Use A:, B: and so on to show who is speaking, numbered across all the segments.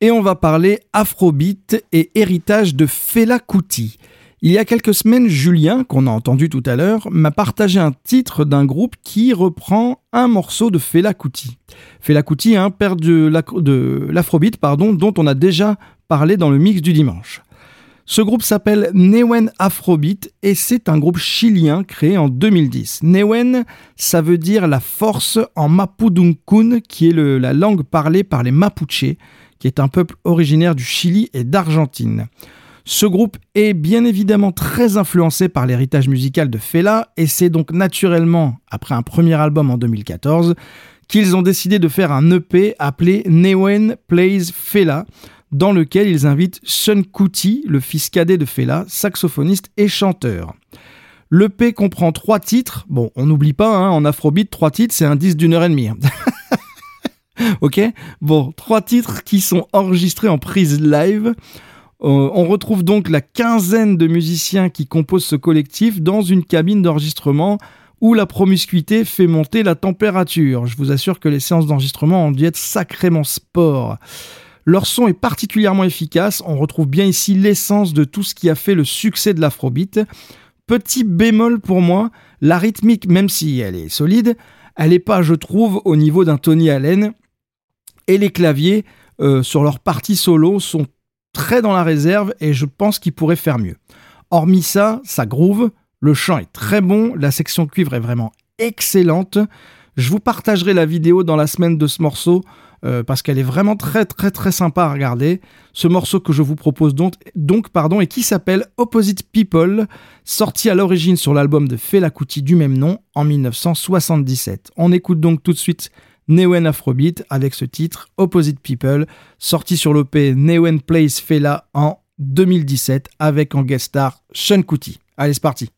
A: et on va parler Afrobeat et héritage de Fela Kuti. Il y a quelques semaines, Julien, qu'on a entendu tout à l'heure, m'a partagé un titre d'un groupe qui reprend un morceau de Fela Kuti. Fela Kuti, un père de l'afrobeat, pardon, dont on a déjà parlé dans le mix du dimanche. Ce groupe s'appelle Newen Afrobeat et c'est un groupe chilien créé en 2010. Newen, ça veut dire la force en Mapudungun, qui est la langue parlée par les Mapuches, qui est un peuple originaire du Chili et d'Argentine. Ce groupe est bien évidemment très influencé par l'héritage musical de Fela et c'est donc naturellement, après un premier album en 2014, qu'ils ont décidé de faire un EP appelé Newen Plays Fela, dans lequel ils invitent Sun Kuti, le fils cadet de Fela, saxophoniste et chanteur. L'EP comprend trois titres. Bon, on n'oublie pas, hein, en afrobeat, trois titres, c'est un 10 d'une heure et demie. ok Bon, trois titres qui sont enregistrés en prise live. Euh, on retrouve donc la quinzaine de musiciens qui composent ce collectif dans une cabine d'enregistrement où la promiscuité fait monter la température. Je vous assure que les séances d'enregistrement ont dû être sacrément sport. Leur son est particulièrement efficace, on retrouve bien ici l'essence de tout ce qui a fait le succès de l'afrobeat. Petit bémol pour moi, la rythmique, même si elle est solide, elle n'est pas, je trouve, au niveau d'un Tony Allen. Et les claviers, euh, sur leur partie solo, sont très dans la réserve et je pense qu'il pourrait faire mieux. Hormis ça, ça groove, le chant est très bon, la section cuivre est vraiment excellente. Je vous partagerai la vidéo dans la semaine de ce morceau euh, parce qu'elle est vraiment très très très sympa à regarder. Ce morceau que je vous propose donc, donc pardon, et qui s'appelle Opposite People, sorti à l'origine sur l'album de Fela Kuti du même nom en 1977. On écoute donc tout de suite Newen Afrobeat avec ce titre Opposite People, sorti sur l'OP Newen Plays Fela en 2017 avec en guest star Sean Kuti. Allez, c'est parti.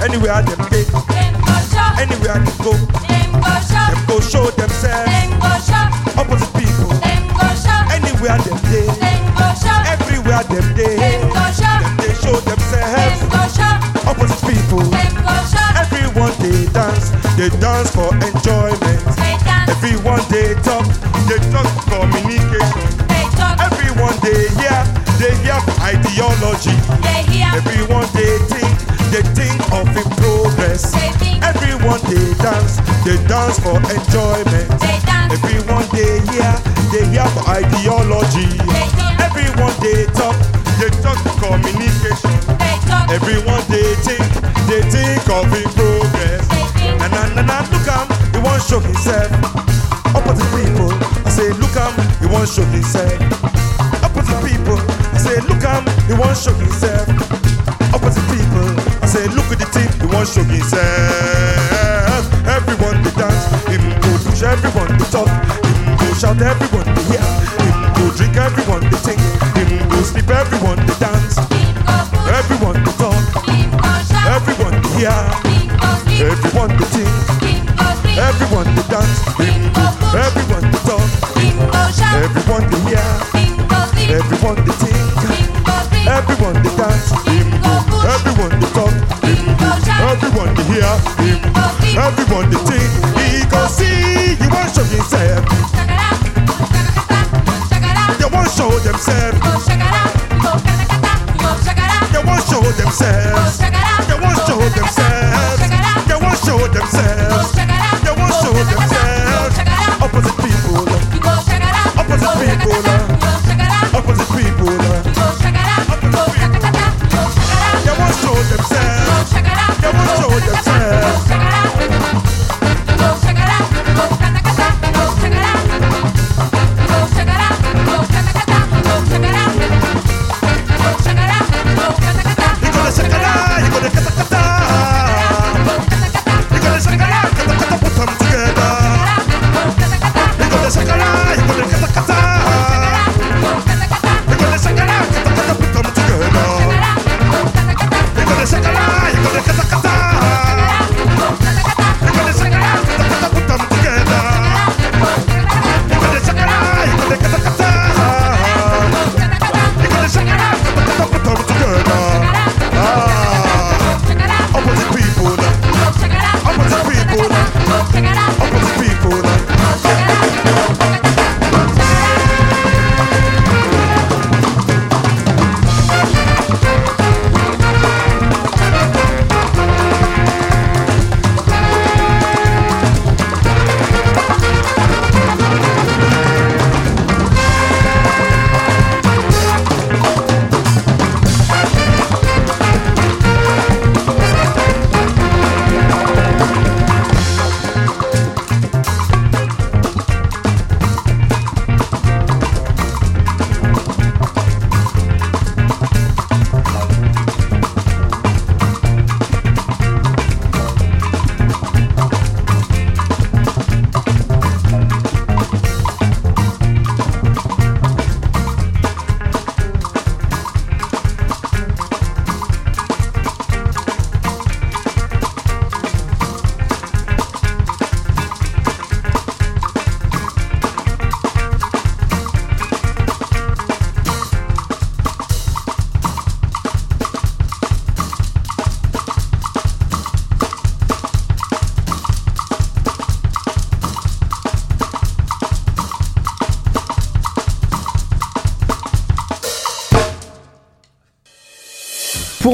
B: Anywhere them day, anywhere they go, them go show themselves. Opposite people, anywhere them day, everywhere them day, them they show themselves. Opposite people, everyone they dance, they dance for enjoyment. Everyone they talk, they talk for communication. Everyone they hear, they hear ideology. Everyone they think. everyone show himself. Everyone to dance, him go push everyone to talk, him go shout everyone to hear, him go drink everyone to think, him go sleep everyone to dance, everyone to talk, everyone to hear, everyone to think, everyone to dance, him go everyone to talk, everyone to hear, everyone to think, everyone to dance, him go everyone to hear him. Everyone think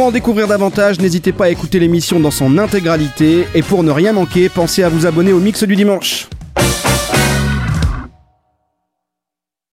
C: Pour en découvrir davantage, n'hésitez pas à écouter l'émission dans son intégralité. Et pour ne rien manquer, pensez à vous abonner au Mix du dimanche.